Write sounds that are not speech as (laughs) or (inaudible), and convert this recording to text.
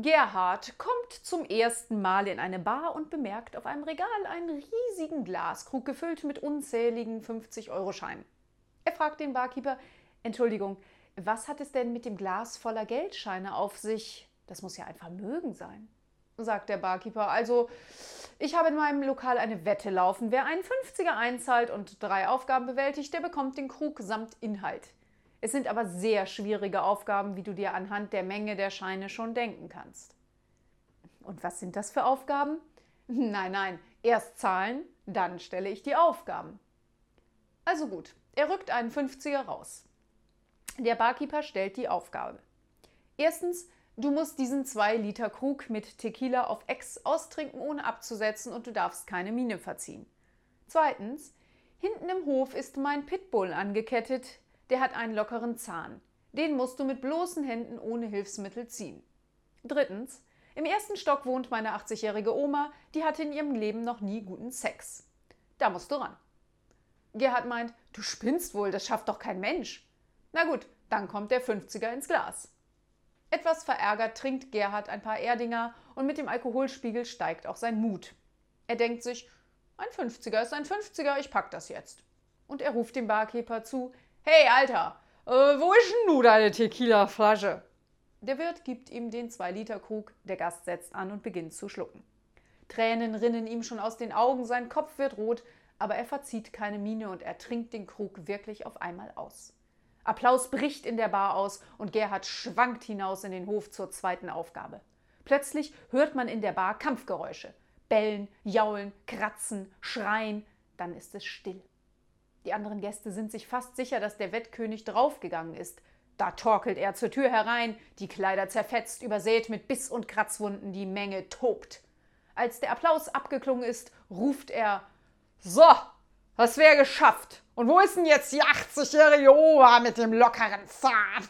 Gerhard kommt zum ersten Mal in eine Bar und bemerkt auf einem Regal einen riesigen Glaskrug gefüllt mit unzähligen 50-Euro-Scheinen. Er fragt den Barkeeper: Entschuldigung, was hat es denn mit dem Glas voller Geldscheine auf sich? Das muss ja ein Vermögen sein, sagt der Barkeeper. Also, ich habe in meinem Lokal eine Wette laufen. Wer einen 50er einzahlt und drei Aufgaben bewältigt, der bekommt den Krug samt Inhalt. Es sind aber sehr schwierige Aufgaben, wie du dir anhand der Menge der Scheine schon denken kannst. Und was sind das für Aufgaben? (laughs) Nein, nein, erst zahlen, dann stelle ich die Aufgaben. Also gut, er rückt einen 50er raus. Der Barkeeper stellt die Aufgabe. Erstens, du musst diesen 2 Liter Krug mit Tequila auf Ex austrinken, ohne abzusetzen und du darfst keine Miene verziehen. Zweitens, hinten im Hof ist mein Pitbull angekettet, der hat einen lockeren Zahn. Den musst du mit bloßen Händen ohne Hilfsmittel ziehen. Drittens, im ersten Stock wohnt meine 80-jährige Oma, die hatte in ihrem Leben noch nie guten Sex. Da musst du ran. Gerhard meint, du spinnst wohl, das schafft doch kein Mensch. Na gut, dann kommt der 50er ins Glas. Etwas verärgert trinkt Gerhard ein paar Erdinger und mit dem Alkoholspiegel steigt auch sein Mut. Er denkt sich, ein 50er ist ein 50er, ich pack das jetzt. Und er ruft dem Barkeeper zu, Hey, Alter, äh, wo ist denn du deine Tequila-Flasche? Der Wirt gibt ihm den 2-Liter-Krug, der Gast setzt an und beginnt zu schlucken. Tränen rinnen ihm schon aus den Augen, sein Kopf wird rot, aber er verzieht keine Miene und er trinkt den Krug wirklich auf einmal aus. Applaus bricht in der Bar aus und Gerhard schwankt hinaus in den Hof zur zweiten Aufgabe. Plötzlich hört man in der Bar Kampfgeräusche. Bellen, jaulen, kratzen, schreien, dann ist es still. Die anderen Gäste sind sich fast sicher, dass der Wettkönig draufgegangen ist. Da torkelt er zur Tür herein, die Kleider zerfetzt, übersät mit Biss- und Kratzwunden, die Menge tobt. Als der Applaus abgeklungen ist, ruft er: So, das wäre geschafft. Und wo ist denn jetzt die 80-jährige Oma mit dem lockeren Zahn?